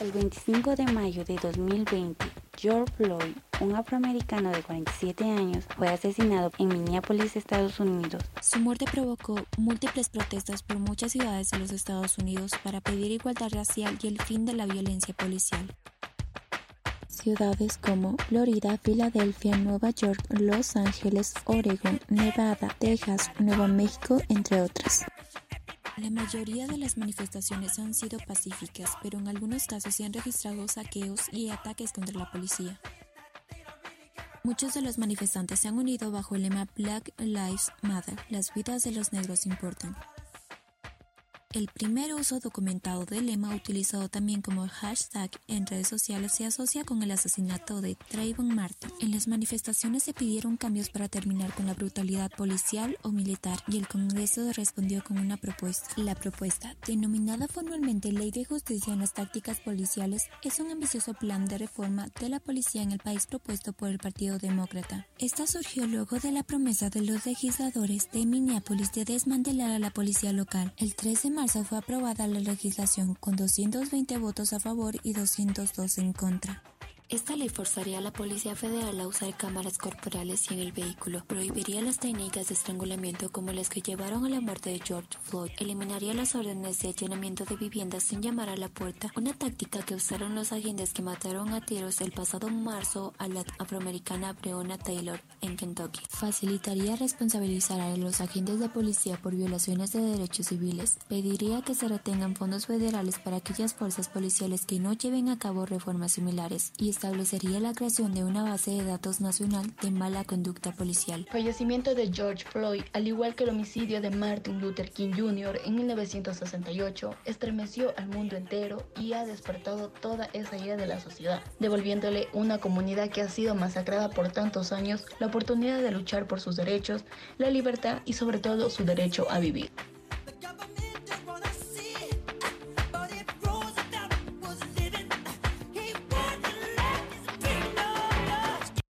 El 25 de mayo de 2020, George Floyd, un afroamericano de 47 años, fue asesinado en Minneapolis, Estados Unidos. Su muerte provocó múltiples protestas por muchas ciudades de los Estados Unidos para pedir igualdad racial y el fin de la violencia policial. Ciudades como Florida, Filadelfia, Nueva York, Los Ángeles, Oregon, Nevada, Texas, Nuevo México, entre otras. La mayoría de las manifestaciones han sido pacíficas, pero en algunos casos se han registrado saqueos y ataques contra la policía. Muchos de los manifestantes se han unido bajo el lema Black Lives Matter, las vidas de los negros importan. El primer uso documentado del lema, utilizado también como hashtag en redes sociales, se asocia con el asesinato de Trayvon Martin. En las manifestaciones se pidieron cambios para terminar con la brutalidad policial o militar y el Congreso respondió con una propuesta. La propuesta, denominada formalmente Ley de Justicia en las Tácticas Policiales, es un ambicioso plan de reforma de la policía en el país propuesto por el Partido Demócrata. Esta surgió luego de la promesa de los legisladores de Minneapolis de desmantelar a la policía local. El 13 de marzo fue aprobada la legislación con 220 votos a favor y 202 en contra. Esta ley forzaría a la Policía Federal a usar cámaras corporales y en el vehículo, prohibiría las técnicas de estrangulamiento como las que llevaron a la muerte de George Floyd, eliminaría las órdenes de allanamiento de viviendas sin llamar a la puerta, una táctica que usaron los agentes que mataron a tiros el pasado marzo a la afroamericana Breonna Taylor en Kentucky. Facilitaría responsabilizar a los agentes de policía por violaciones de derechos civiles, pediría que se retengan fondos federales para aquellas fuerzas policiales que no lleven a cabo reformas similares y establecería la creación de una base de datos nacional de mala conducta policial. Fallecimiento de George Floyd, al igual que el homicidio de Martin Luther King Jr. en 1968, estremeció al mundo entero y ha despertado toda esa idea de la sociedad, devolviéndole una comunidad que ha sido masacrada por tantos años la oportunidad de luchar por sus derechos, la libertad y sobre todo su derecho a vivir.